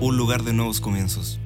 un lugar de nuevos comienzos.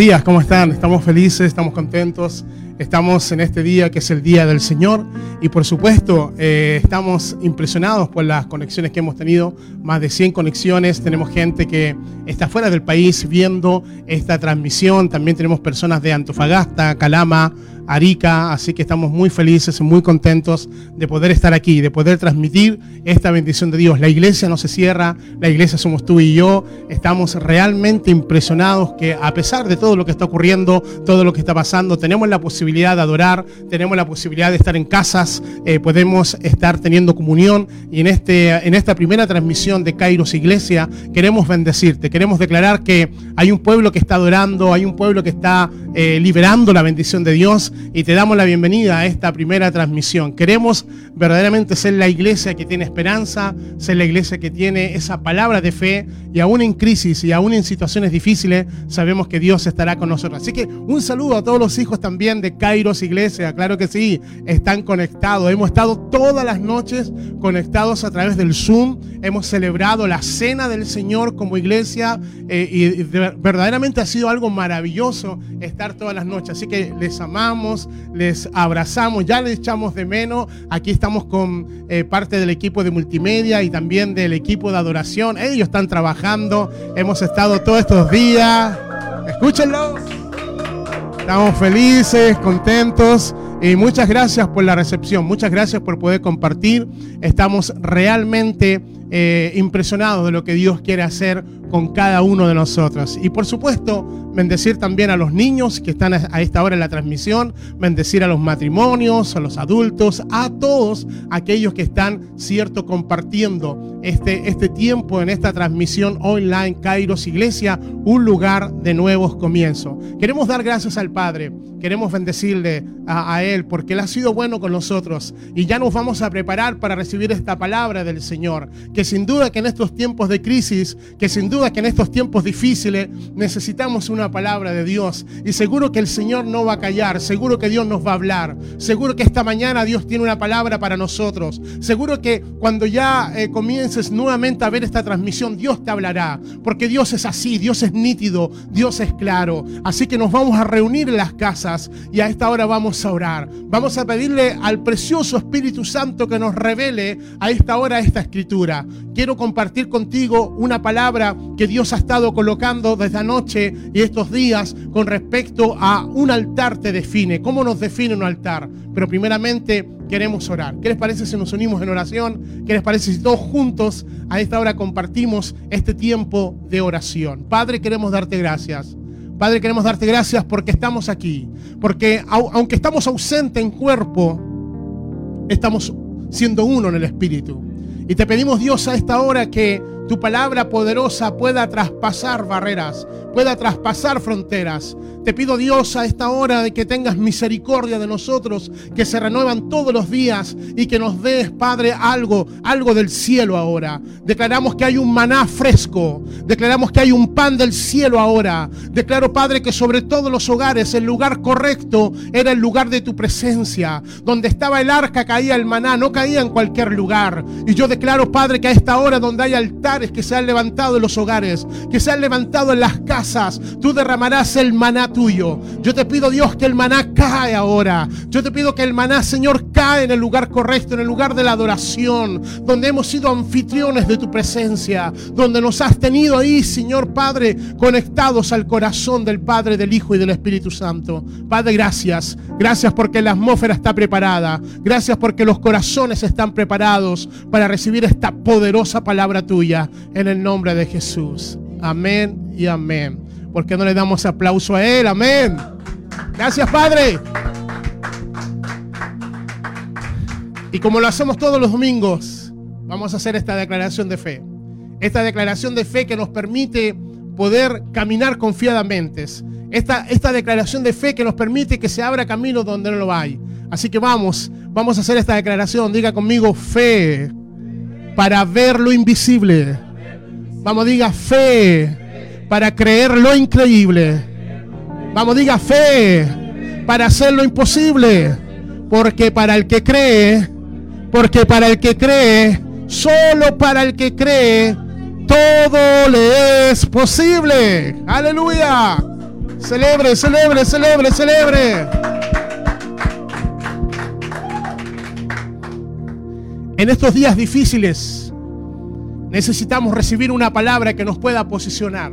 Días, ¿cómo están? Estamos felices, estamos contentos, estamos en este día que es el Día del Señor y por supuesto eh, estamos impresionados por las conexiones que hemos tenido, más de 100 conexiones, tenemos gente que está fuera del país viendo esta transmisión, también tenemos personas de Antofagasta, Calama, Arica, así que estamos muy felices y muy contentos de poder estar aquí, de poder transmitir esta bendición de Dios. La iglesia no se cierra, la iglesia somos tú y yo, estamos realmente impresionados que a pesar de todo lo que está ocurriendo, todo lo que está pasando, tenemos la posibilidad de adorar, tenemos la posibilidad de estar en casas, eh, podemos estar teniendo comunión y en, este, en esta primera transmisión de Kairos Iglesia queremos bendecirte, queremos declarar que hay un pueblo que está adorando, hay un pueblo que está eh, liberando la bendición de Dios y te damos la bienvenida a esta primera transmisión. Queremos verdaderamente ser la iglesia que tiene esperanza, ser la iglesia que tiene esa palabra de fe y aún en crisis y aún en situaciones difíciles sabemos que Dios estará con nosotros. Así que un saludo a todos los hijos también de Kairos Iglesia, claro que sí, están conectados. Hemos estado todas las noches conectados a través del Zoom, hemos celebrado la cena del Señor como iglesia eh, y de- verdaderamente ha sido algo maravilloso estar todas las noches. Así que les amamos, les abrazamos, ya les echamos de menos. Aquí estamos con eh, parte del equipo de multimedia y también del equipo de adoración. Ellos están trabajando, hemos estado todos estos días. Escúchenlo. Estamos felices, contentos y muchas gracias por la recepción, muchas gracias por poder compartir. Estamos realmente eh, impresionados de lo que Dios quiere hacer con cada uno de nosotros. Y por supuesto, bendecir también a los niños que están a esta hora en la transmisión, bendecir a los matrimonios, a los adultos, a todos aquellos que están, cierto, compartiendo este, este tiempo en esta transmisión online Kairos Iglesia, un lugar de nuevos comienzos. Queremos dar gracias al Padre, queremos bendecirle a, a Él porque Él ha sido bueno con nosotros y ya nos vamos a preparar para recibir esta palabra del Señor, que sin duda que en estos tiempos de crisis, que sin duda que en estos tiempos difíciles necesitamos una palabra de Dios. Y seguro que el Señor no va a callar, seguro que Dios nos va a hablar, seguro que esta mañana Dios tiene una palabra para nosotros, seguro que cuando ya eh, comiences nuevamente a ver esta transmisión, Dios te hablará, porque Dios es así, Dios es nítido, Dios es claro, así que nos vamos a reunir en las casas y a esta hora vamos a orar, vamos a pedirle al precioso Espíritu Santo que nos revele a esta hora esta escritura. Quiero compartir contigo una palabra que Dios ha estado colocando desde anoche y estos días con respecto a un altar te define. ¿Cómo nos define un altar? Pero primeramente queremos orar. ¿Qué les parece si nos unimos en oración? ¿Qué les parece si todos juntos a esta hora compartimos este tiempo de oración? Padre, queremos darte gracias. Padre, queremos darte gracias porque estamos aquí. Porque au- aunque estamos ausentes en cuerpo, estamos siendo uno en el Espíritu. Y te pedimos, Dios, a esta hora que tu palabra poderosa pueda traspasar barreras, pueda traspasar fronteras. Te pido, Dios, a esta hora de que tengas misericordia de nosotros, que se renuevan todos los días y que nos des, Padre, algo, algo del cielo ahora. Declaramos que hay un maná fresco, declaramos que hay un pan del cielo ahora. Declaro, Padre, que sobre todos los hogares el lugar correcto era el lugar de tu presencia. Donde estaba el arca caía el maná, no caía en cualquier lugar. Y yo declaro, Padre, que a esta hora donde hay altares que se han levantado en los hogares, que se han levantado en las casas, tú derramarás el maná tuyo. Yo te pido, Dios, que el maná cae ahora. Yo te pido que el maná, Señor, cae en el lugar correcto, en el lugar de la adoración, donde hemos sido anfitriones de tu presencia, donde nos has tenido ahí, Señor Padre, conectados al corazón del Padre, del Hijo y del Espíritu Santo. Padre, gracias. Gracias porque la atmósfera está preparada. Gracias porque los corazones están preparados para recibir esta poderosa palabra tuya en el nombre de Jesús. Amén y amén. ¿Por qué no le damos aplauso a Él? Amén. Gracias, Padre. Y como lo hacemos todos los domingos, vamos a hacer esta declaración de fe. Esta declaración de fe que nos permite poder caminar confiadamente. Esta, esta declaración de fe que nos permite que se abra camino donde no lo hay. Así que vamos, vamos a hacer esta declaración. Diga conmigo fe para ver lo invisible. Vamos, diga fe para creer lo increíble. Vamos, diga fe para hacer lo imposible. Porque para el que cree, porque para el que cree, solo para el que cree, todo le es posible. Aleluya. Celebre, celebre, celebre, celebre. En estos días difíciles necesitamos recibir una palabra que nos pueda posicionar.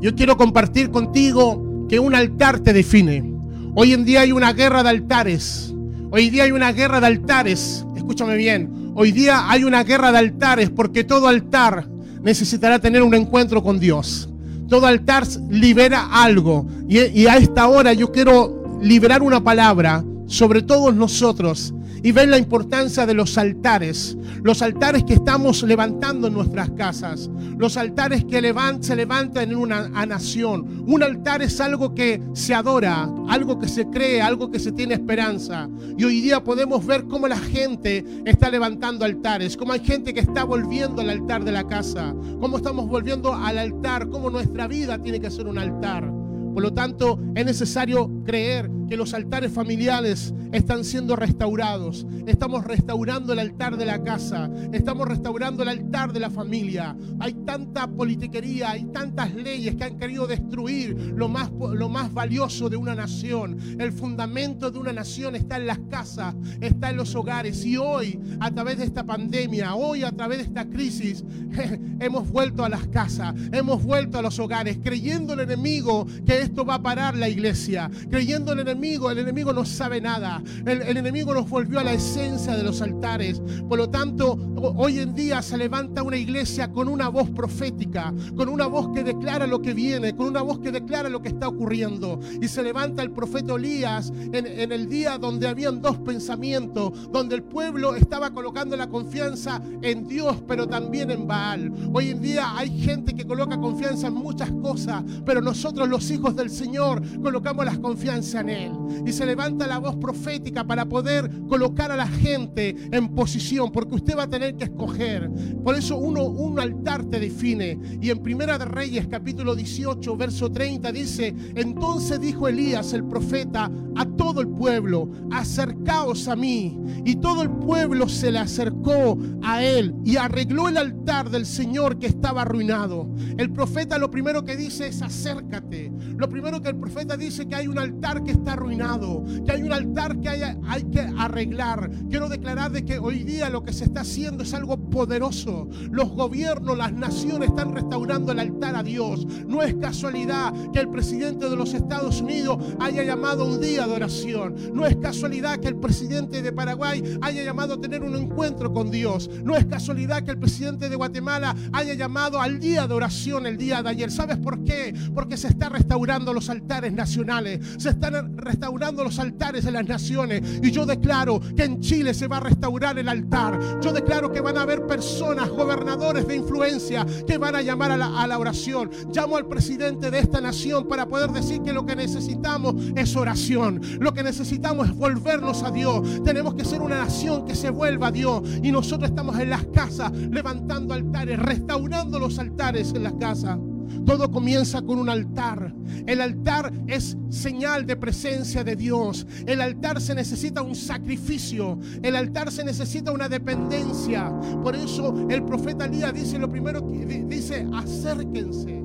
Yo quiero compartir contigo que un altar te define. Hoy en día hay una guerra de altares. Hoy día hay una guerra de altares. Escúchame bien. Hoy día hay una guerra de altares porque todo altar necesitará tener un encuentro con Dios. Todo altar libera algo. Y, a esta hora yo quiero liberar una palabra sobre todos nosotros y ver la importancia de los altares, los altares que estamos levantando en nuestras casas, los altares que se levantan en una nación. Un altar es algo que se adora, algo que se cree, algo que se tiene esperanza. Y hoy día podemos ver cómo la gente está levantando altares, cómo hay gente que está volviendo al altar de la casa, cómo estamos volviendo al altar, cómo nuestra vida tiene que ser un altar. Por lo tanto, es necesario creer que los altares familiares están siendo restaurados. Estamos restaurando el altar de la casa. Estamos restaurando el altar de la familia. Hay tanta politiquería, hay tantas leyes que han querido destruir lo más, lo más valioso de una nación. El fundamento de una nación está en las casas, está en los hogares. Y hoy, a través de esta pandemia, hoy a través de esta crisis, hemos vuelto a las casas, hemos vuelto a los hogares, creyendo el enemigo que esto va a parar la iglesia, creyendo el enemigo el enemigo no sabe nada. El, el, enemigo nos volvió a la esencia de los altares. Por lo tanto, hoy en día se levanta una iglesia con una voz profética, con una voz que declara lo que viene, con una voz que declara lo que está ocurriendo. Y se levanta el profeta Elías en, en el día donde habían dos pensamientos, donde el pueblo estaba colocando la confianza en Dios, pero también en Baal. Hoy en día hay gente que coloca confianza en muchas cosas, pero nosotros los hijos del Señor colocamos la confianza en Él. Y se levanta la voz profética para poder colocar a la gente en posición, porque usted va a tener que escoger. Por eso uno, un altar te define. Y en Primera de Reyes, capítulo 18, verso 30, dice, entonces dijo Elías el profeta a todo el pueblo, acercaos a mí. Y todo el pueblo se le acercó a él y arregló el altar del Señor que estaba arruinado. El profeta lo primero que dice es acércate. Lo primero que el profeta dice que hay un altar que está arruinado, que hay un altar que hay, hay que arreglar. Quiero declarar de que hoy día lo que se está haciendo es algo poderoso. Los gobiernos, las naciones están restaurando el altar a Dios. No es casualidad que el presidente de los Estados Unidos haya llamado un día de oración. No es casualidad que el presidente de Paraguay haya llamado a tener un encuentro con Dios. No es casualidad que el presidente de Guatemala haya llamado al día de oración el día de ayer. ¿Sabes por qué? Porque se está restaurando los altares nacionales. Se están restaurando los altares de las naciones. Y yo declaro que en Chile se va a restaurar el altar. Yo declaro que van a haber personas, gobernadores de influencia, que van a llamar a la, oración. Llamo al presidente de esta nación para poder decir que lo que necesitamos es oración. Lo que necesitamos es volvernos a Dios. Tenemos que ser una nación que se vuelva a Dios. Y nosotros estamos en las casas levantando altares, restaurando los altares en las casas. Todo comienza con un altar. El altar es señal de presencia de Dios. El altar se necesita un sacrificio. El altar se necesita una dependencia. Por eso el profeta Elías dice lo primero que di- dice, acérquense.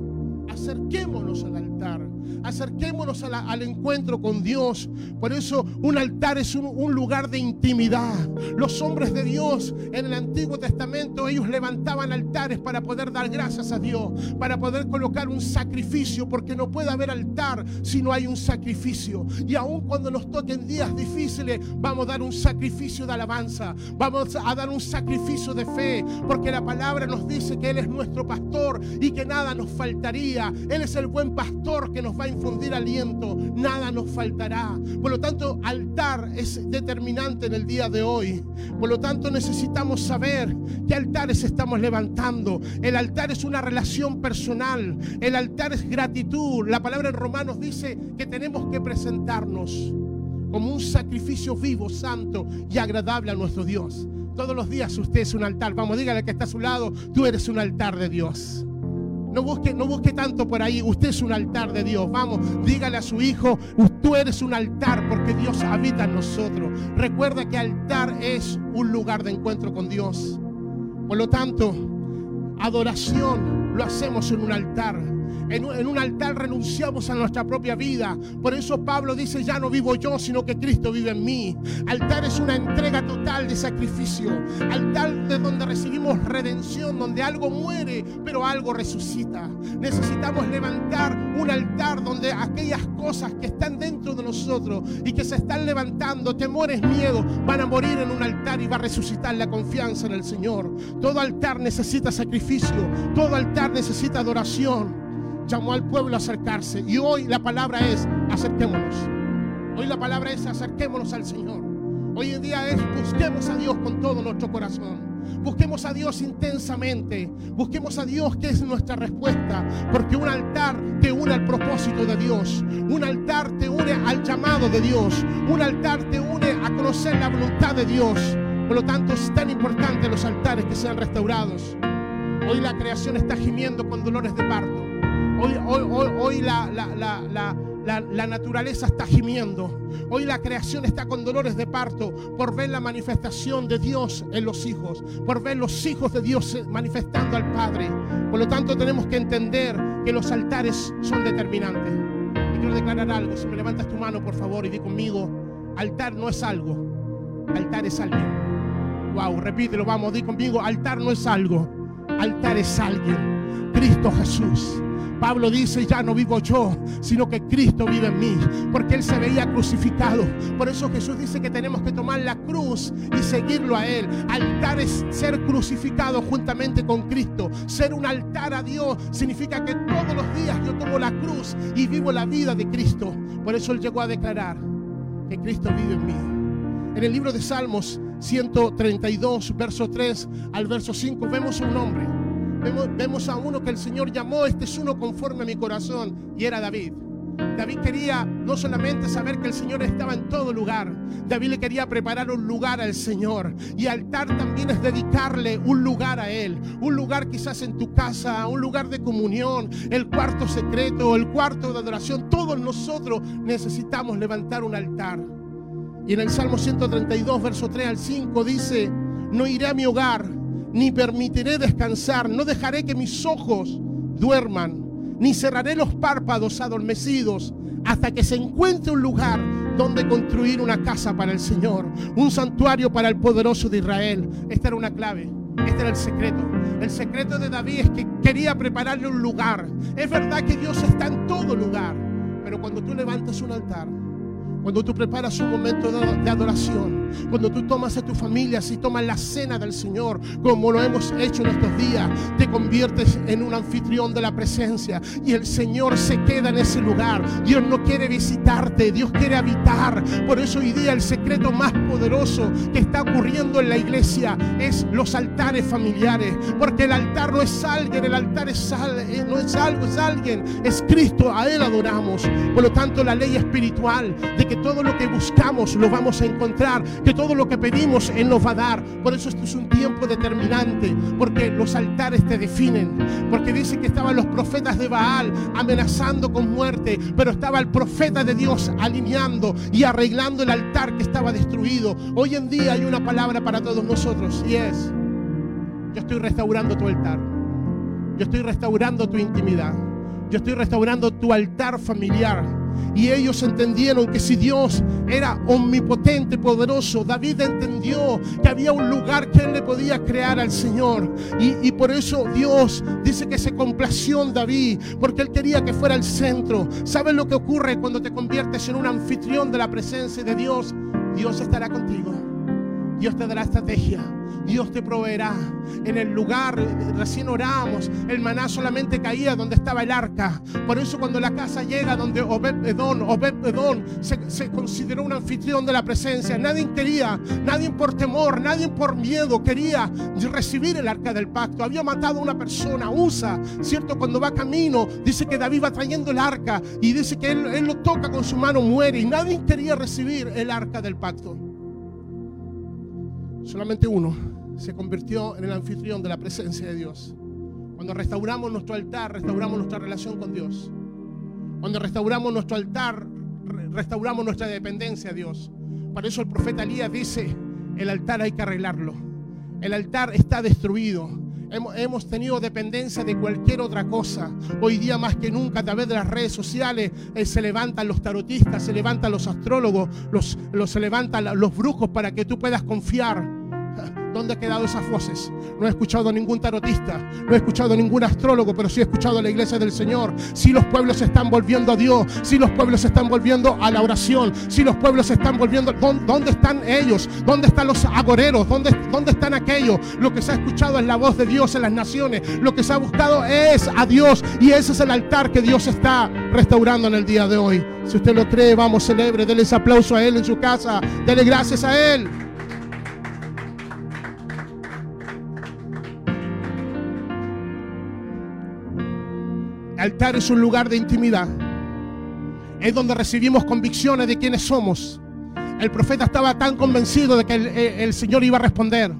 Acerquémonos al altar. Acerquémonos al encuentro con Dios. Por eso un altar es un, un lugar de intimidad. Los hombres de Dios en el Antiguo Testamento, ellos levantaban altares para poder dar gracias a Dios, para poder colocar un sacrificio, porque no puede haber altar si no hay un sacrificio. Y aun cuando nos toquen días difíciles, vamos a dar un sacrificio de alabanza, vamos a dar un sacrificio de fe, porque la palabra nos dice que Él es nuestro pastor y que nada nos faltaría. Él es el buen pastor que nos va a infundir aliento, nada nos faltará. Por lo tanto, altar es determinante en el día de hoy. Por lo tanto, necesitamos saber qué altares estamos levantando. El altar es una relación personal, el altar es gratitud. La palabra en Romanos dice que tenemos que presentarnos como un sacrificio vivo, santo y agradable a nuestro Dios. Todos los días usted es un altar. Vamos, dígale al que está a su lado, tú eres un altar de Dios. No busque, no busque tanto por ahí. Usted es un altar de Dios. Vamos, dígale a su hijo, tú eres un altar porque Dios habita en nosotros. Recuerda que altar es un lugar de encuentro con Dios. Por lo tanto, adoración lo hacemos en un altar. En un, altar renunciamos a nuestra propia vida. Por eso Pablo dice, ya no vivo yo, sino que Cristo vive en mí. Altar es una entrega total de sacrificio. Altar de donde recibimos redención, donde algo muere, pero algo resucita. Necesitamos levantar un altar donde aquellas cosas que están dentro de nosotros y que se están levantando, temores, miedos, van a morir en un altar y va a resucitar la confianza en el Señor. Todo altar necesita sacrificio, todo altar necesita adoración llamó al pueblo a acercarse. Y hoy la palabra es, acerquémonos. Hoy la palabra es, acerquémonos al Señor. Hoy en día es, busquemos a Dios con todo nuestro corazón. Busquemos a Dios intensamente. Busquemos a Dios que es nuestra respuesta. Porque un altar te une al propósito de Dios. Un altar te une al llamado de Dios. Un altar te une a conocer la voluntad de Dios. Por lo tanto es tan importante los altares que sean restaurados. Hoy la creación está gimiendo con dolores de parto. Hoy, hoy, hoy, hoy la, la, la, la, naturaleza está gimiendo. Hoy la creación está con dolores de parto por ver la manifestación de Dios en los hijos, por ver los hijos de Dios manifestando al Padre. Por lo tanto, tenemos que entender que los altares son determinantes. Y quiero declarar algo. Si me levantas tu mano, por favor, y di conmigo: altar no es algo, altar es alguien. Wow, repítelo, vamos, di conmigo: altar no es algo, altar es alguien. Cristo Jesús. Pablo dice, ya no vivo yo, sino que Cristo vive en mí, porque Él se veía crucificado. Por eso Jesús dice que tenemos que tomar la cruz y seguirlo a Él. Altar es ser crucificado juntamente con Cristo. Ser un altar a Dios significa que todos los días yo tomo la cruz y vivo la vida de Cristo. Por eso Él llegó a declarar que Cristo vive en mí. En el libro de Salmos 132, verso 3 al verso 5, vemos un hombre. Vemos, a uno que el Señor llamó, este es uno conforme a mi corazón, y era David. David quería no solamente saber que el Señor estaba en todo lugar, David le quería preparar un lugar al Señor. Y altar también es dedicarle un lugar a Él, un lugar quizás en tu casa, un lugar de comunión, el cuarto secreto, el cuarto de adoración. Todos nosotros necesitamos levantar un altar. Y en el Salmo 132, verso 3 al 5 dice, no iré a mi hogar, ni permitiré descansar, no dejaré que mis ojos duerman ni cerraré los párpados adormecidos hasta que se encuentre un lugar donde construir una casa para el Señor, un santuario para el poderoso de Israel. Esta era una clave, este era el secreto. El secreto de David es que quería prepararle un lugar. Es verdad que Dios está en todo lugar, pero cuando tú levantas un altar, cuando tú preparas un momento de, adoración, cuando tú tomas a tu familia, si tomas la cena del Señor, como lo hemos hecho en estos días, te conviertes en un anfitrión de la presencia y el Señor se queda en ese lugar. Dios no quiere visitarte, Dios quiere habitar. Por eso hoy día el secreto más poderoso que está ocurriendo en la iglesia es los altares familiares, porque el altar no es alguien, el altar es eh, no es algo, es alguien, es Cristo, a Él adoramos. Por lo tanto, la ley espiritual de que todo lo que buscamos lo vamos a encontrar que todo lo que pedimos Él nos va a dar. Por eso esto es un tiempo determinante, porque los altares te definen. Porque dice que estaban los profetas de Baal amenazando con muerte, pero estaba el profeta de Dios alineando y arreglando el altar que estaba destruido. Hoy en día hay una palabra para todos nosotros y es, yo estoy restaurando tu altar. Yo estoy restaurando tu intimidad. Yo estoy restaurando tu altar familiar. Y ellos entendieron que si Dios era omnipotente, poderoso, David entendió que había un lugar que él le podía crear al Señor. Y, y, por eso Dios dice que se complació en David, porque él quería que fuera el centro. ¿Sabes lo que ocurre cuando te conviertes en un anfitrión de la presencia de Dios? Dios estará contigo. Dios te dará estrategia. Dios te proveerá. En el lugar, recién oramos, el maná solamente caía donde estaba el arca. Por eso cuando la casa llega donde Obed Edón, Obed Edón se, se, consideró un anfitrión de la presencia. Nadie quería, nadie por temor, nadie por miedo quería recibir el arca del pacto. Había matado a una persona, Usa, ¿cierto? Cuando va camino, dice que David va trayendo el arca y dice que él lo toca con su mano, muere y nadie quería recibir el arca del pacto. Solamente uno se convirtió en el anfitrión de la presencia de Dios. Cuando restauramos nuestro altar, restauramos nuestra relación con Dios. Cuando restauramos nuestro altar, restauramos nuestra dependencia a Dios. Por eso el profeta Elías dice, el altar hay que arreglarlo. El altar está destruido. Hemos tenido dependencia de cualquier otra cosa. Hoy día más que nunca a través de las redes sociales eh, se levantan los tarotistas, se levantan los astrólogos, los, se levantan los brujos para que tú puedas confiar. ¿Dónde han quedado esas voces? No he escuchado a ningún tarotista, no he escuchado a ningún astrólogo, pero sí he escuchado a la iglesia del Señor. Si los pueblos se están volviendo a Dios, si los pueblos se están volviendo a la oración, si los pueblos se están volviendo, ¿dónde están ellos? ¿Dónde están los agoreros? ¿Dónde, ¿Dónde están aquellos? Lo que se ha escuchado es la voz de Dios en las naciones. Lo que se ha buscado es a Dios y ese es el altar que Dios está restaurando en el día de hoy. Si usted lo cree, vamos, celebre, déle ese aplauso a Él en su casa, dele gracias a Él. Altar es un lugar de intimidad. Es donde recibimos convicciones de quiénes somos. El profeta estaba tan convencido de que el, Señor iba a responder.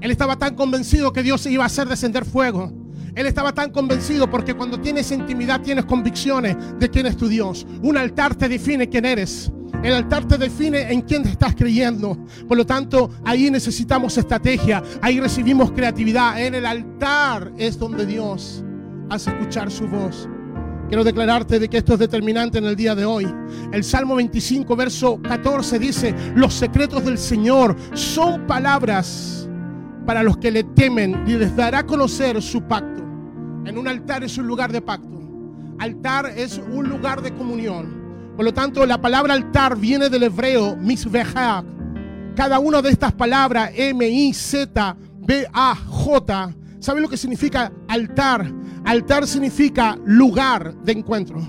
Él estaba tan convencido que Dios iba a hacer descender fuego. Él estaba tan convencido porque cuando tienes intimidad tienes convicciones de quién es tu Dios. Un altar te define quién eres. El altar te define en quién te estás creyendo. Por lo tanto, ahí necesitamos estrategia. Ahí recibimos creatividad. En el altar es donde Dios hace escuchar su voz. Quiero declararte de que esto es determinante en el día de hoy. El Salmo 25, verso 14 dice, los secretos del Señor son palabras para los que le temen y les dará a conocer su pacto. En un altar es un lugar de pacto. Altar es un lugar de comunión. Por lo tanto, la palabra altar viene del hebreo misbehak. Cada una de estas palabras, M-I-Z-B-A-J, ¿sabe lo que significa altar? Altar significa lugar de encuentro.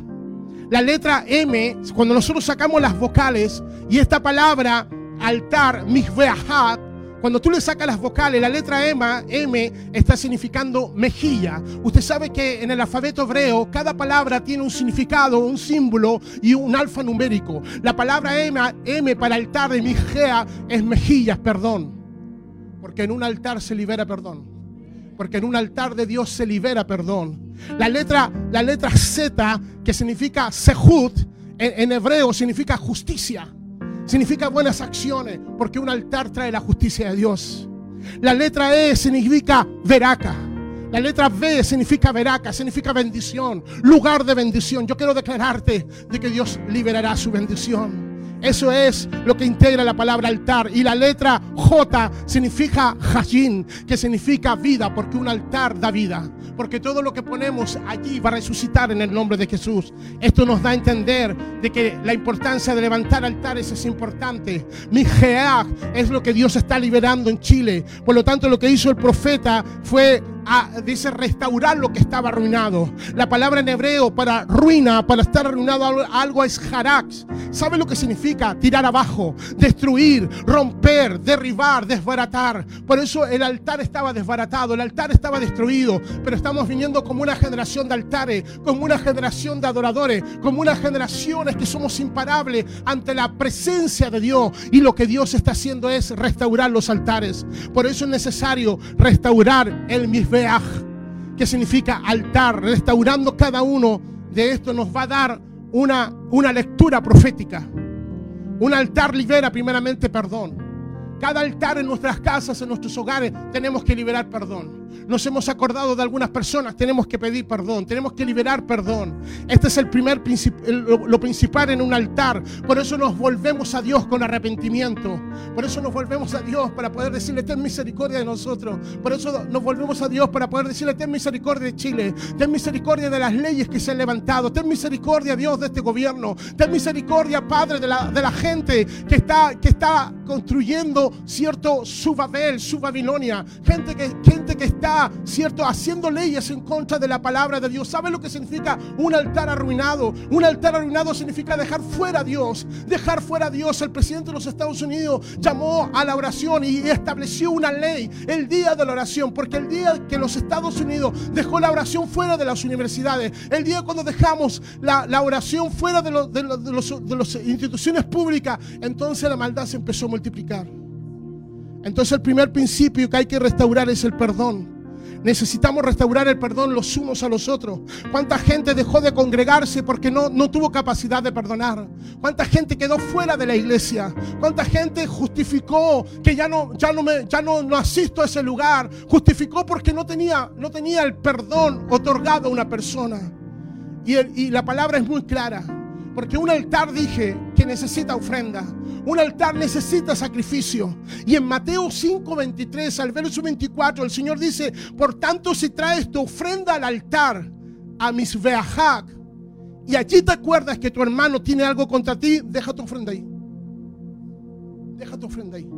La letra M, cuando nosotros sacamos las vocales y esta palabra altar, mihveahat, cuando tú le sacas las vocales, la letra M, M está significando mejilla. Usted sabe que en el alfabeto hebreo cada palabra tiene un significado, un símbolo y un alfanumérico. La palabra M, M para altar de Mijea es mejillas, perdón. Porque en un altar se libera perdón porque en un altar de Dios se libera perdón. La letra, la letra Z, que significa sehut, en, en, hebreo significa justicia, significa buenas acciones, porque un altar trae la justicia de Dios. La letra E significa veraca. La letra B significa veraca, significa bendición, lugar de bendición. Yo quiero declararte de que Dios liberará su bendición. Eso es lo que integra la palabra altar. Y la letra J significa Hajin, que significa vida, porque un altar da vida. Porque todo lo que ponemos allí va a resucitar en el nombre de Jesús. Esto nos da a entender de que la importancia de levantar altares es importante. Mi es lo que Dios está liberando en Chile. Por lo tanto, lo que hizo el profeta fue a, dice, restaurar lo que estaba arruinado. La palabra en hebreo para ruina, para estar arruinado algo- es harax. ¿Sabe lo que significa? Tirar abajo, destruir, romper, derribar, desbaratar. Por eso el altar estaba desbaratado, el altar estaba destruido. Pero estamos viniendo como una generación de altares, como una generación de adoradores, como unas generaciones que somos imparables ante la presencia de Dios. Y lo que Dios está haciendo es restaurar los altares. Por eso es necesario restaurar el Que significa altar. Restaurando cada uno de estos nos va a dar una, una lectura profética. Un altar libera primeramente perdón. Cada altar en nuestras casas, en nuestros hogares, tenemos que liberar perdón. Nos hemos acordado de algunas personas, tenemos que pedir perdón, tenemos que liberar perdón. Este es el primer lo, lo principal en un altar. Por eso nos volvemos a Dios con arrepentimiento. Por eso nos volvemos a Dios para poder decirle, ten misericordia de nosotros. Por eso nos volvemos a Dios para poder decirle, ten misericordia de Chile. Ten misericordia de las leyes que se han levantado. Ten misericordia, Dios, de este gobierno. Ten misericordia, Padre, de la, de la gente que está, que está construyendo, cierto, su Babel, su Babilonia. Gente que, gente que cierto, haciendo leyes en contra de la palabra de Dios. ¿Sabe lo que significa un altar arruinado? Un altar arruinado significa dejar fuera a Dios. Dejar fuera a Dios. El presidente de los Estados Unidos llamó a la oración y estableció una ley, el día de la oración, porque el día que los Estados Unidos dejó la oración fuera de las universidades, el día cuando dejamos la, oración fuera de, de las instituciones públicas, entonces la maldad se empezó a multiplicar. Entonces el primer principio que hay que restaurar es el perdón. Necesitamos restaurar el perdón los unos a los otros. ¿Cuánta gente dejó de congregarse porque no, no tuvo capacidad de perdonar? ¿Cuánta gente quedó fuera de la iglesia? ¿Cuánta gente justificó que ya no, ya no, me, ya no, no asisto a ese lugar? Justificó porque no tenía, no tenía el perdón otorgado a una persona. Y, el- y la palabra es muy clara. Porque un altar dije que necesita ofrenda. Un altar necesita sacrificio. Y en Mateo 5, 23 al verso 24 el Señor dice, por tanto si traes tu ofrenda al altar, a mis veajak, y allí te acuerdas que tu hermano tiene algo contra ti, deja tu ofrenda ahí. Deja tu ofrenda ahí.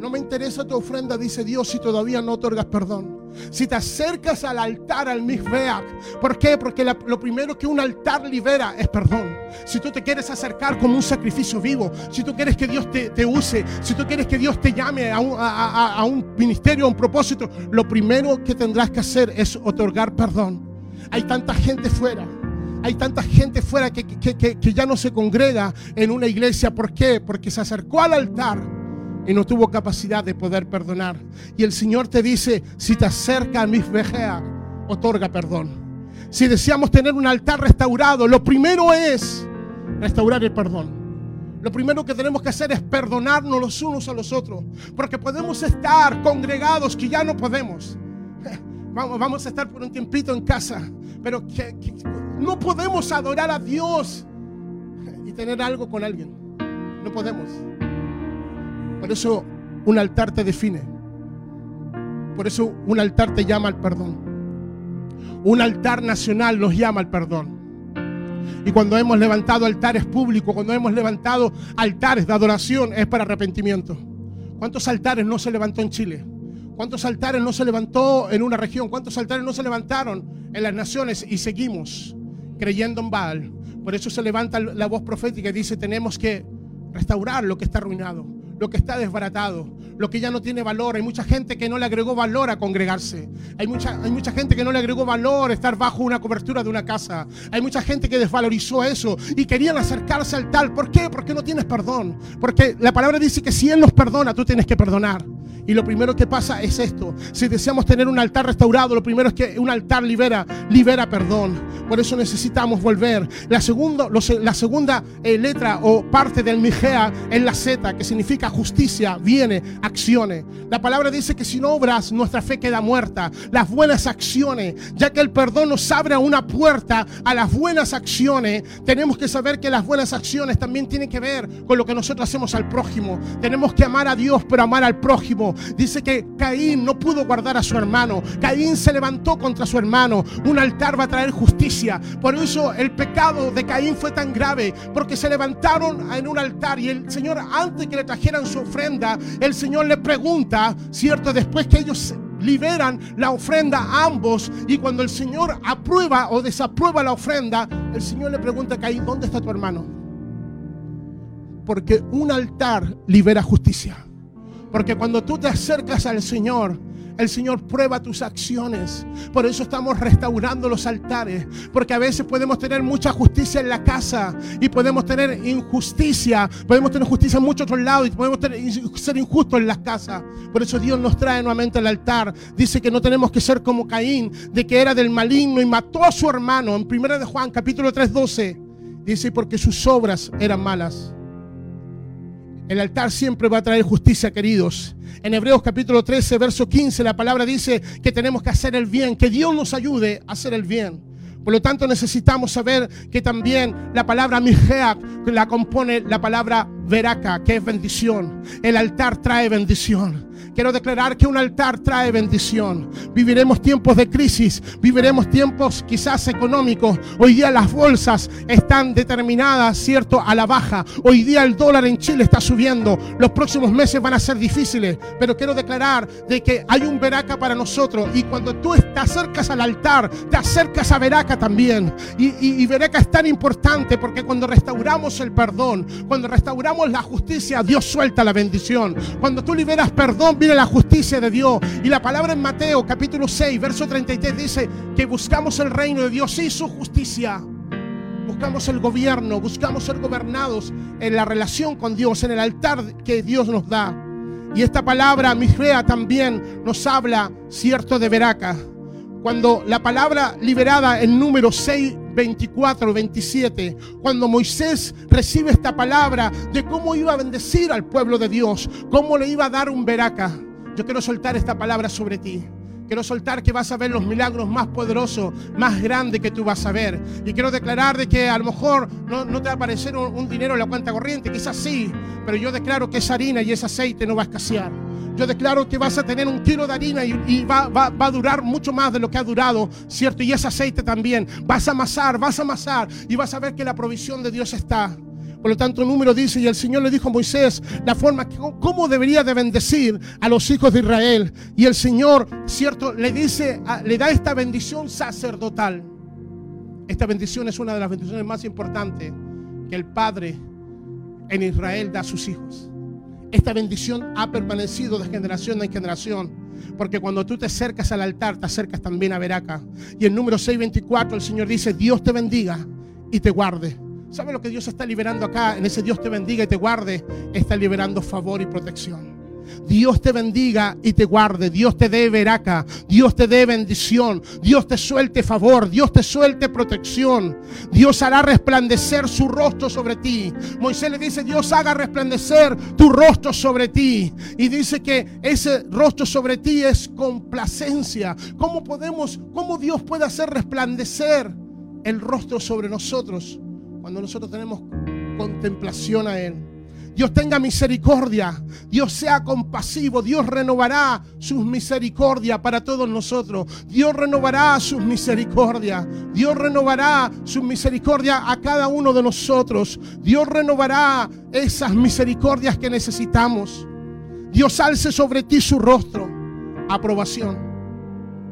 No me interesa tu ofrenda, dice Dios, si todavía no otorgas perdón. Si te acercas al altar, al Mizbeach, ¿por qué? Porque lo primero que un altar libera es perdón. Si tú te quieres acercar como un sacrificio vivo, si tú quieres que Dios te, te use, si tú quieres que Dios te llame a un, a- a un ministerio, a un propósito, lo primero que tendrás que hacer es otorgar perdón. Hay tanta gente fuera. Hay tanta gente fuera que, que- que- que ya no se congrega en una iglesia. ¿Por qué? Porque se acercó al altar y no tuvo capacidad de poder perdonar. Y el Señor te dice, si te acerca a mis vejeas, otorga perdón. Si deseamos tener un altar restaurado, lo primero es restaurar el perdón. Lo primero que tenemos que hacer es perdonarnos los unos a los otros. Porque podemos estar congregados que ya no podemos. Vamos, vamos a estar por un tiempito en casa. Pero no podemos adorar a Dios y tener algo con alguien. No podemos. Por eso un altar te define. Por eso un altar te llama al perdón. Un altar nacional nos llama al perdón. Y cuando hemos levantado altares públicos, cuando hemos levantado altares de adoración, es para arrepentimiento. ¿Cuántos altares no se levantó en Chile? ¿Cuántos altares no se levantó en una región? ¿Cuántos altares no se levantaron en las naciones? Y seguimos creyendo en Baal. Por eso se levanta la voz profética y dice, tenemos que restaurar lo que está arruinado, lo que está desbaratado, lo que ya no tiene valor. Hay mucha gente que no le agregó valor a congregarse. Hay mucha, hay mucha gente que no le agregó valor a estar bajo una cobertura de una casa. Hay mucha gente que desvalorizó eso y querían acercarse al tal. ¿Por qué? Porque no tienes perdón. Porque la palabra dice que si Él nos perdona, tú tienes que perdonar. Y lo primero que pasa es esto. Si deseamos tener un altar restaurado, lo primero es que un altar libera, libera perdón. Por eso necesitamos volver. La segunda, lo se- la segunda eh, letra o parte del Mijea es la Z, que significa justicia, viene, acciones. La palabra dice que sin obras nuestra fe queda muerta. Las buenas acciones, ya que el perdón nos abre una puerta a las buenas acciones, tenemos que saber que las buenas acciones también tienen que ver con lo que nosotros hacemos al prójimo. Tenemos que amar a Dios, pero amar al prójimo. Dice que Caín no pudo guardar a su hermano. Caín se levantó contra su hermano. Un altar va a traer justicia. Por eso el pecado de Caín fue tan grave, porque se levantaron en un altar y el Señor, antes que le trajeran su ofrenda, el Señor le pregunta, ¿cierto? Después que ellos liberan la ofrenda a ambos y cuando el Señor aprueba o desaprueba la ofrenda, el Señor le pregunta a Caín, ¿dónde está tu hermano? Porque un altar libera justicia. Porque cuando tú te acercas al Señor, el Señor prueba tus acciones. Por eso estamos restaurando los altares. Porque a veces podemos tener mucha justicia en la casa y podemos tener injusticia. Podemos tener justicia en muchos otros lados y podemos ser injustos en las casas. Por eso Dios nos trae nuevamente al altar. Dice que no tenemos que ser como Caín, de que era del maligno y mató a su hermano. En 1 de Juan, capítulo 3, 12. Dice porque sus obras eran malas. El altar siempre va a traer justicia, queridos. En Hebreos capítulo 13, verso 15, la palabra dice que tenemos que hacer el bien, que Dios nos ayude a hacer el bien. Por lo tanto, necesitamos saber que también la palabra Mijea la compone la palabra Veraca, que es bendición. El altar trae bendición. Quiero declarar que un altar trae bendición. Viviremos tiempos de crisis, viviremos tiempos quizás económicos. Hoy día las bolsas están determinadas, ¿cierto?, a la baja. Hoy día el dólar en Chile está subiendo. Los próximos meses van a ser difíciles, pero quiero declarar de que hay un Veraca para nosotros y cuando tú te acercas al altar, te acercas a Veraca también. Y, y, y Veraca es tan importante porque cuando restauramos el perdón, cuando restauramos la justicia, Dios suelta la bendición. Cuando tú liberas perdón, viene la justicia de Dios. Y la palabra en Mateo capítulo 6, verso 33 dice que buscamos el reino de Dios y su justicia. Buscamos el gobierno, buscamos ser gobernados en la relación con Dios, en el altar que Dios nos da. Y esta palabra, Mijrea, también nos habla, cierto, de Veraca. Cuando la palabra liberada en número 6, 24, 27, cuando Moisés recibe esta palabra de cómo iba a bendecir al pueblo de Dios, cómo le iba a dar un veraca. Yo quiero soltar esta palabra sobre ti. Quiero soltar que vas a ver los milagros más poderosos, más grandes que tú vas a ver. Y quiero declarar de que a lo mejor no, te va a aparecer un dinero en la cuenta corriente, quizás sí, pero yo declaro que esa harina y ese aceite no va a escasear. Yo declaro que vas a tener un kilo de harina y, va, va, va, a durar mucho más de lo que ha durado, ¿cierto? Y ese aceite también. Vas a amasar, vas a amasar y vas a ver que la provisión de Dios está. Por lo tanto, el número dice, y el Señor le dijo a Moisés la forma, que, cómo debería de bendecir a los hijos de Israel. Y el Señor, ¿cierto? Le dice, le da esta bendición sacerdotal. Esta bendición es una de las bendiciones más importantes que el Padre en Israel da a sus hijos. Esta bendición ha permanecido de generación en generación. Porque cuando tú te acercas al altar, te acercas también a Veraca. Y el número 624, el Señor dice, Dios te bendiga y te guarde. ¿Sabe lo que Dios está liberando acá? En ese Dios te bendiga y te guarde, está liberando favor y protección. Dios te bendiga y te guarde. Dios te dé veraca. Dios te dé bendición. Dios te suelte favor. Dios te suelte protección. Dios hará resplandecer su rostro sobre ti. Moisés le dice, Dios haga resplandecer tu rostro sobre ti. Y dice que ese rostro sobre ti es complacencia. ¿Cómo podemos, cómo Dios puede hacer resplandecer el rostro sobre nosotros cuando nosotros tenemos contemplación a Él? Dios tenga misericordia, Dios sea compasivo, Dios renovará sus misericordias para todos nosotros, Dios renovará sus misericordias, Dios renovará sus misericordias a cada uno de nosotros, Dios renovará esas misericordias que necesitamos. Dios alce sobre ti su rostro, aprobación.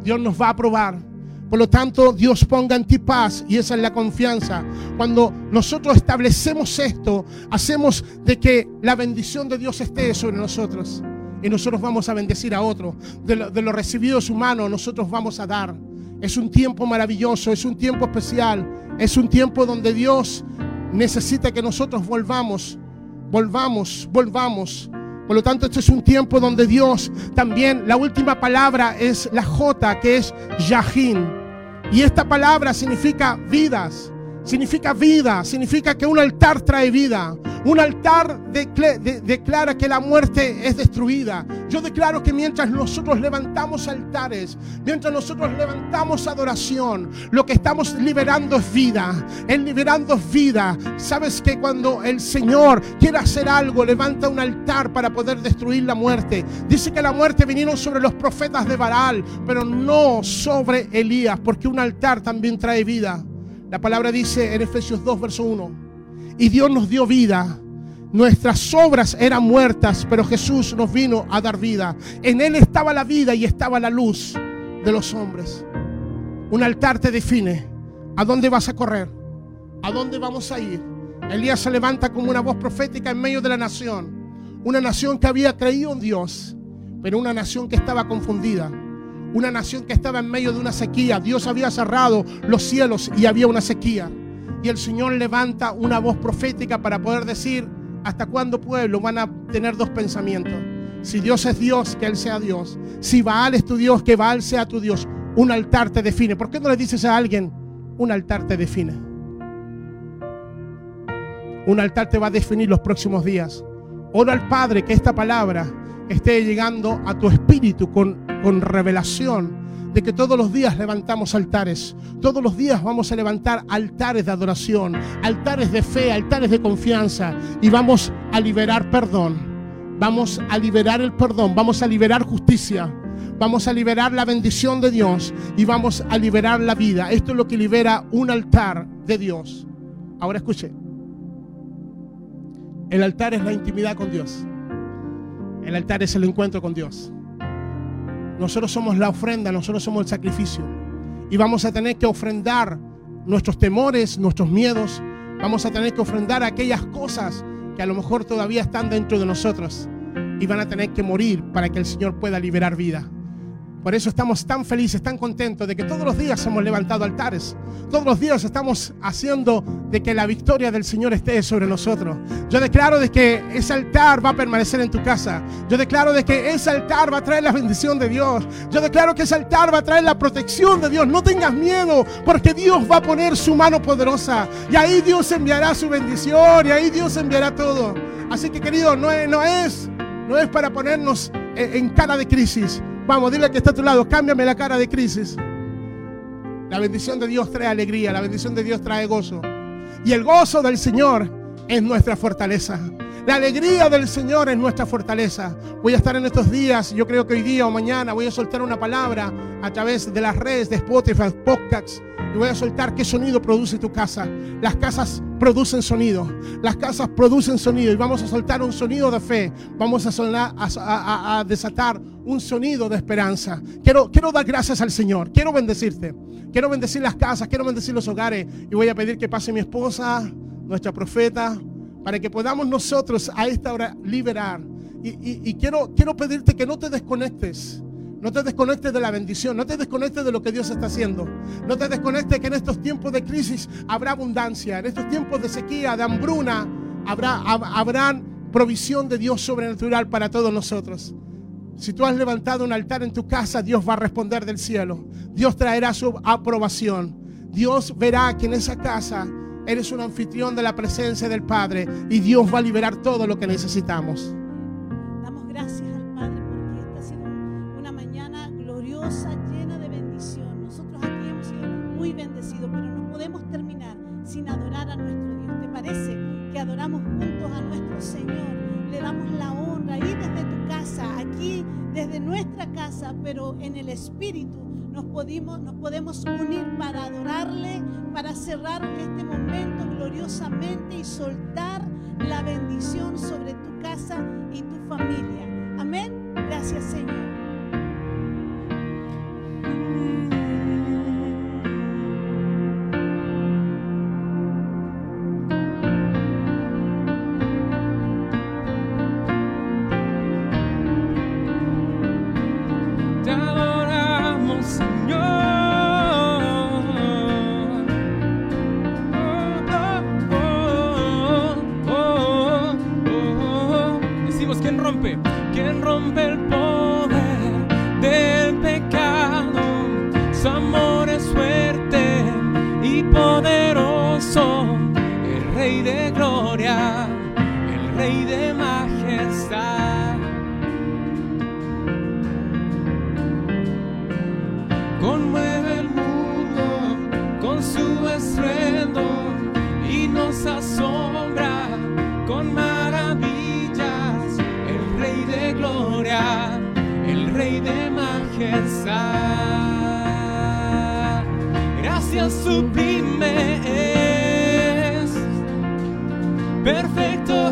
Dios nos va a aprobar. Por lo tanto, Dios ponga en ti paz y esa es la confianza. Cuando nosotros establecemos esto, hacemos de que la bendición de Dios esté sobre nosotros. Y nosotros vamos a bendecir a otros. De lo, de lo recibido de su nosotros vamos a dar. Es un tiempo maravilloso, es un tiempo especial. Es un tiempo donde Dios necesita que nosotros volvamos, volvamos, volvamos. Por lo tanto, este es un tiempo donde Dios también, la última palabra es la J, que es Yahin. Y esta palabra significa vidas, significa vida, significa que un altar trae vida. Un altar declara, de, declara que la muerte es destruida. Yo declaro que mientras nosotros levantamos altares, mientras nosotros levantamos adoración, lo que estamos liberando es vida. El liberando es vida. Sabes que cuando el Señor quiere hacer algo, levanta un altar para poder destruir la muerte. Dice que la muerte vinieron sobre los profetas de Baal, pero no sobre Elías, porque un altar también trae vida. La palabra dice en Efesios 2, verso 1 y Dios nos dio vida. Nuestras obras eran muertas, pero Jesús nos vino a dar vida. En Él estaba la vida y estaba la luz de los hombres. Un altar te define. ¿A dónde vas a correr? ¿A dónde vamos a ir? Elías se levanta como una voz profética en medio de la nación. Una nación que había creído en Dios, pero una nación que estaba confundida. Una nación que estaba en medio de una sequía. Dios había cerrado los cielos y había una sequía. Y el Señor levanta una voz profética para poder decir, ¿hasta cuándo pueblo van a tener dos pensamientos? Si Dios es Dios, que Él sea Dios. Si Baal es tu Dios, que Baal sea tu Dios. Un altar te define. ¿Por qué no le dices a alguien, un altar te define? Un altar te va a definir los próximos días. Ora al Padre que esta palabra esté llegando a tu espíritu con, con revelación de que todos los días levantamos altares. Todos los días vamos a levantar altares de adoración, altares de fe, altares de confianza y vamos a liberar perdón. Vamos a liberar el perdón, vamos a liberar justicia, vamos a liberar la bendición de Dios y vamos a liberar la vida. Esto es lo que libera un altar de Dios. Ahora escuche. El altar es la intimidad con Dios. El altar es el encuentro con Dios. Nosotros somos la ofrenda, nosotros somos el sacrificio. Y vamos a tener que ofrendar nuestros temores, nuestros miedos. Vamos a tener que ofrendar aquellas cosas que a lo mejor todavía están dentro de nosotros. Y van a tener que morir para que el Señor pueda liberar vida. Por eso estamos tan felices, tan contentos de que todos los días hemos levantado altares. Todos los días estamos haciendo de que la victoria del Señor esté sobre nosotros. Yo declaro de que ese altar va a permanecer en tu casa. Yo declaro de que ese altar va a traer la bendición de Dios. Yo declaro que ese altar va a traer la protección de Dios. No tengas miedo porque Dios va a poner su mano poderosa. Y ahí Dios enviará su bendición y ahí Dios enviará todo. Así que querido, no no es, no es para ponernos en cara de crisis. Vamos, dile que está a tu lado, cámbiame la cara de crisis. La bendición de Dios trae alegría, la bendición de Dios trae gozo. Y el gozo del Señor es nuestra fortaleza. La alegría del Señor es nuestra fortaleza. Voy a estar en estos días, yo creo que hoy día o mañana voy a soltar una palabra a través de las redes de Spotify, podcasts, y voy a soltar qué sonido produce tu casa. Las casas producen sonido. Las casas producen sonido y vamos a soltar un sonido de fe. Vamos a, sonar, a, a, desatar un sonido de esperanza. Quiero, quiero dar gracias al Señor. Quiero bendecirte. Quiero bendecir las casas. Quiero bendecir los hogares. Y voy a pedir que pase mi esposa, nuestra profeta, para que podamos nosotros a esta hora liberar. Y, quiero, quiero pedirte que no te desconectes. No te desconectes de la bendición, no te desconectes de lo que Dios está haciendo. No te desconectes que en estos tiempos de crisis habrá abundancia, en estos tiempos de sequía, de hambruna, habrá, habrá provisión de Dios sobrenatural para todos nosotros. Si tú has levantado un altar en tu casa, Dios va a responder del cielo. Dios traerá su aprobación. Dios verá que en esa casa eres un anfitrión de la presencia del Padre y Dios va a liberar todo lo que necesitamos. Damos gracias al Padre porque esta ha sido una mañana gloriosa, llena de bendición. Nosotros aquí hemos sido muy bendecidos, pero no podemos terminar sin adorar a nuestro Dios. ¿Te parece que adoramos juntos a nuestro Señor? Le damos la honra ahí desde tu casa, aquí desde nuestra casa, pero en el Espíritu nos, podimos, nos podemos unir para adorarle, para cerrar este momento gloriosamente y soltar la bendición sobre tu casa y tu familia. Amén. Gracias Señor.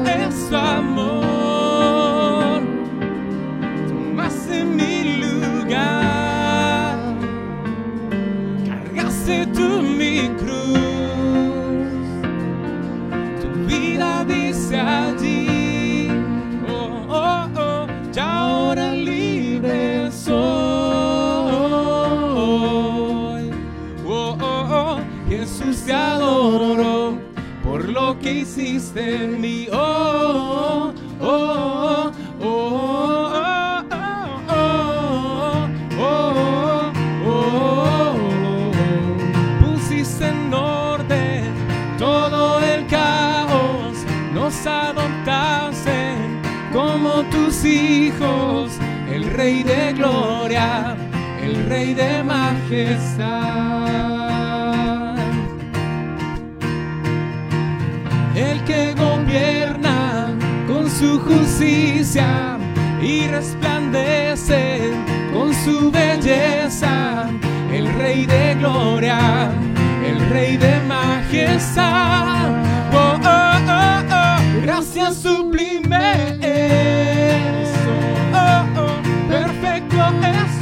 Es, su amor. Tomaste mi lugar, cargaste tú mi cruz. Tu vida dice allí, oh, oh, oh, ya ahora libre soy. Oh, oh, oh, Jesús te adoro por lo que hiciste en mí. Rey de Gloria, el Rey de Majestad. el que gobierna con su justicia y resplandece con su belleza, el Rey de gloria, el Rey de majestad. Oh, oh, oh, gracias sublime yo te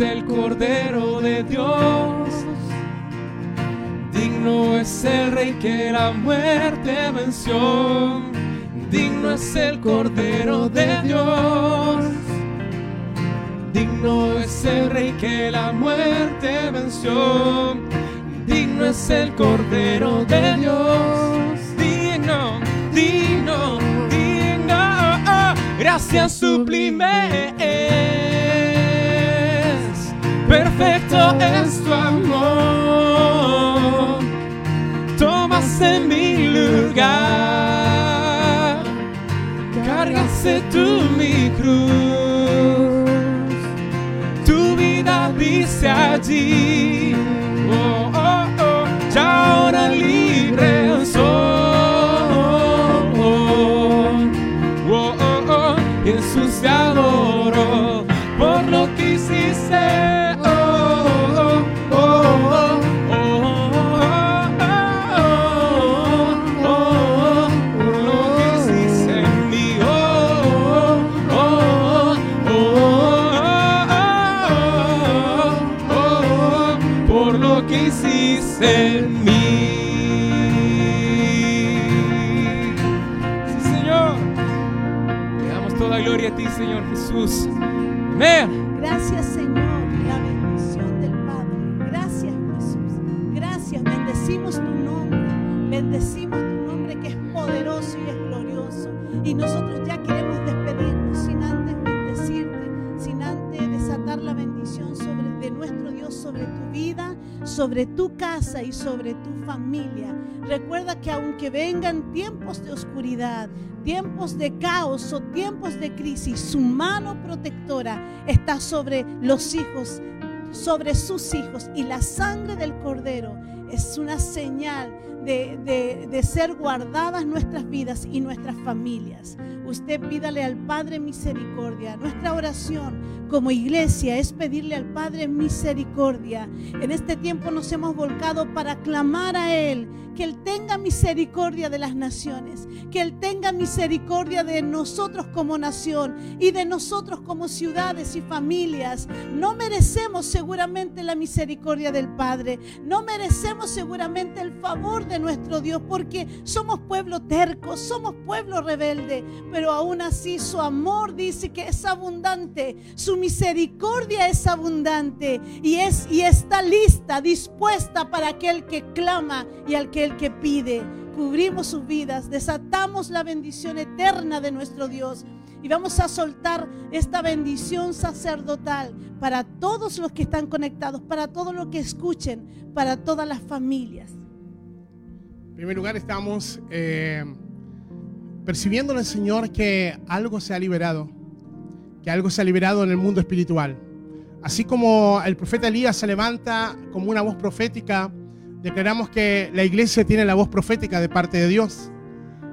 el Cordero de Dios. Digno es el rey que la muerte venció. Digno es el Cordero de Dios. Digno es el rey que la muerte venció. Digno es el Cordero de Dios. Digno, digno, digno. Gracias sublime. Perfecto es tu amor. Tomaste mi lugar. Cargaste tú mi cruz tu vida dice allí. Gracias Señor, la bendición del Padre. Gracias Jesús. Gracias. Bendecimos tu nombre. Bendecimos tu nombre que es poderoso y es glorioso. Y nosotros ya queremos despedirnos sin antes bendecirte, sin antes desatar la bendición sobre, de nuestro Dios sobre tu vida, sobre tu casa y sobre tu familia. Recuerda que aunque vengan tiempos de oscuridad, tiempos de caos o tiempos de crisis, su mano protectora está sobre los hijos, sobre sus hijos y la sangre del cordero es una señal de, de- de ser guardadas nuestras vidas y nuestras familias. Usted pídale al Padre misericordia. Nuestra oración como iglesia es pedirle al Padre misericordia. En este tiempo nos hemos volcado para clamar a Él, que Él tenga misericordia de las naciones, que Él tenga misericordia de nosotros como nación y de nosotros como ciudades y familias. No merecemos seguramente la misericordia del Padre, no merecemos seguramente el favor de nuestro Dios porque somos pueblo terco, somos pueblo rebelde, pero aún así su amor dice que es abundante, su misericordia es abundante y es y está lista, dispuesta para aquel que clama y aquel que pide. cubrimos sus vidas, desatamos la bendición eterna de nuestro Dios. Y vamos a soltar esta bendición sacerdotal para todos los que están conectados, para todos los que escuchen, para todas las familias. En primer lugar, estamos eh, percibiendo en el Señor que algo se ha liberado, que algo se ha liberado en el mundo espiritual. Así como el profeta Elías se levanta como una voz profética, declaramos que la iglesia tiene la voz profética de parte de Dios.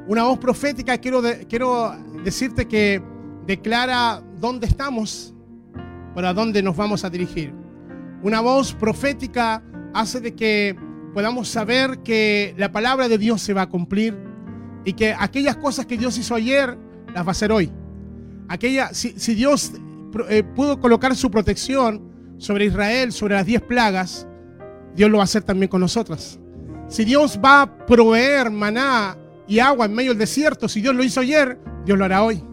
Una voz profética, quiero, de- quiero decirte que declara dónde estamos, para dónde nos vamos a dirigir. Una voz profética hace de que podamos saber que la palabra de Dios se va a cumplir y que aquellas cosas que Dios hizo ayer las va a hacer hoy. Aquella, si, Dios eh, pudo colocar su protección sobre Israel, sobre las diez plagas, Dios lo va a hacer también con nosotras. Si Dios va a proveer maná y agua en medio del desierto, si Dios lo hizo ayer, Dios lo hará hoy.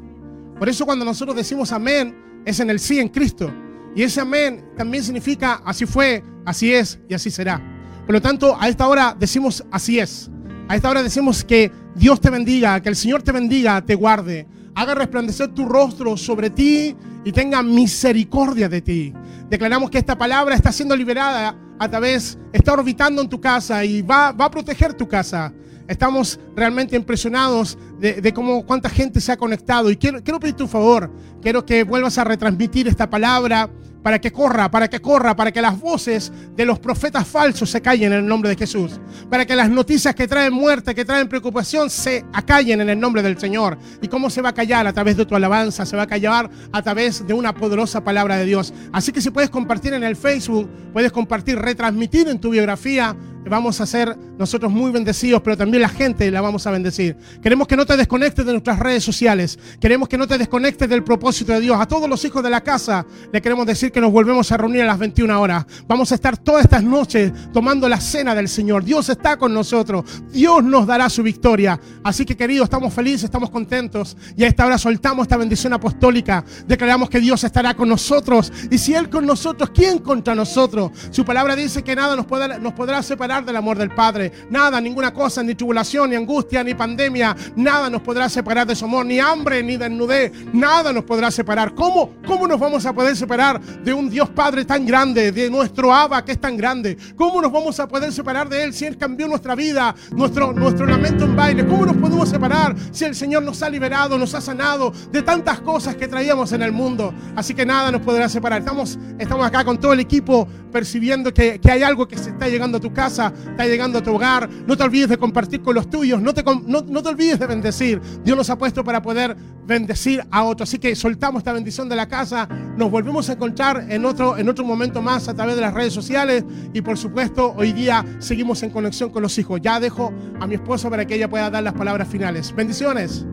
Por eso cuando nosotros decimos amén, es en el sí en Cristo. Y ese amén también significa así fue, así es y así será. Por lo tanto, a esta hora decimos así es. A esta hora decimos que Dios te bendiga, que el Señor te bendiga, te guarde, haga resplandecer tu rostro sobre ti y tenga misericordia de ti. Declaramos que esta palabra está siendo liberada a través, está orbitando en tu casa y va, va a proteger tu casa. Estamos realmente impresionados de, cómo cuánta gente se ha conectado. Y quiero, quiero pedirte un favor. Quiero que vuelvas a retransmitir esta palabra para que corra, para que corra, para que las voces de los profetas falsos se callen en el nombre de Jesús. Para que las noticias que traen muerte, que traen preocupación, se acallen en el nombre del Señor. ¿Y cómo se va a callar? A través de tu alabanza, se va a callar a través de una poderosa palabra de Dios. Así que si puedes compartir en el Facebook, puedes compartir, retransmitir en tu biografía, vamos a ser nosotros muy bendecidos, pero también la gente la vamos a bendecir. Queremos que no te desconectes de nuestras redes sociales. Queremos que no te desconectes del propósito de Dios. A todos los hijos de la casa le queremos decir que nos volvemos a reunir a las 21 horas. Vamos a estar todas estas noches tomando la cena del Señor. Dios está con nosotros. Dios nos dará su victoria. Así que queridos, estamos felices, estamos contentos. Y a esta hora soltamos esta bendición apostólica. Declaramos que Dios estará con nosotros. Y si Él con nosotros, ¿quién contra nosotros? Su palabra dice que nada nos podrá, nos podrá separar del amor del Padre. Nada, ninguna cosa, ni tribulación, ni angustia, ni pandemia. Nada nos podrá separar de su amor. Ni hambre, ni desnudez. Nada nos podrá separar. ¿Cómo, cómo nos vamos a poder separar de un Dios Padre tan grande? De nuestro Abba que es tan grande. ¿Cómo nos vamos a poder separar de Él si Él cambió nuestra vida? Nuestro, nuestro lamento en baile. ¿Cómo nos podemos separar si el Señor nos ha liberado, nos ha sanado de tantas cosas que traíamos en el mundo? Así que nada nos podrá separar. Estamos, estamos acá con todo el equipo percibiendo que, que hay algo que se está llegando a tu casa, está llegando a tu hogar. No te olvides de compartir con los tuyos, no te, no, no te olvides de bendecir. Dios nos ha puesto para poder bendecir a otros. Así que soltamos esta bendición de la casa, nos volvemos a encontrar en otro, en otro momento más a través de las redes sociales y por supuesto hoy día seguimos en conexión con los hijos. Ya dejo a mi esposa para que ella pueda dar las palabras finales. Bendiciones.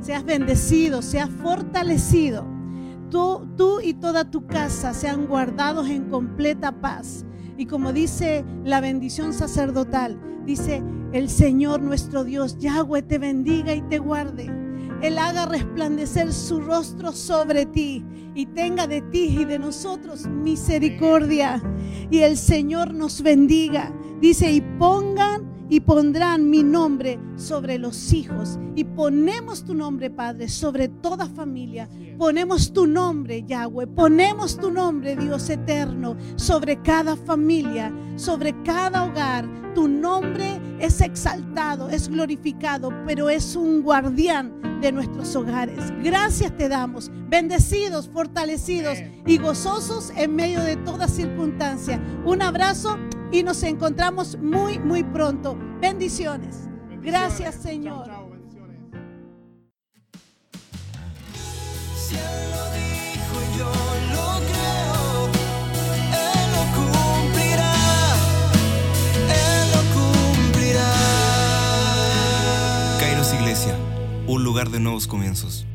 Seas bendecido, seas fortalecido. Tú, tú y toda tu casa sean guardados en completa paz. Y como dice la bendición sacerdotal, dice el Señor nuestro Dios, Yahweh te bendiga y te guarde. Él haga resplandecer su rostro sobre ti y tenga de ti y de nosotros misericordia. Y el Señor nos bendiga. Dice, y pongan y pondrán mi nombre sobre los hijos. Y ponemos tu nombre, Padre, sobre toda familia. Ponemos tu nombre, Yahweh. Ponemos tu nombre, Dios eterno, sobre cada familia, sobre cada hogar. Tu nombre es exaltado, es glorificado, pero es un guardián de nuestros hogares. Gracias te damos, bendecidos, fortalecidos y gozosos en medio de toda circunstancia. Un abrazo y nos encontramos muy, muy pronto. Bendiciones. Gracias, Señor. Chao, chao, bendiciones. Si Él lo dijo y yo lo creo, Él lo cumplirá, Él lo cumplirá. Kairos Iglesia, un lugar de nuevos comienzos.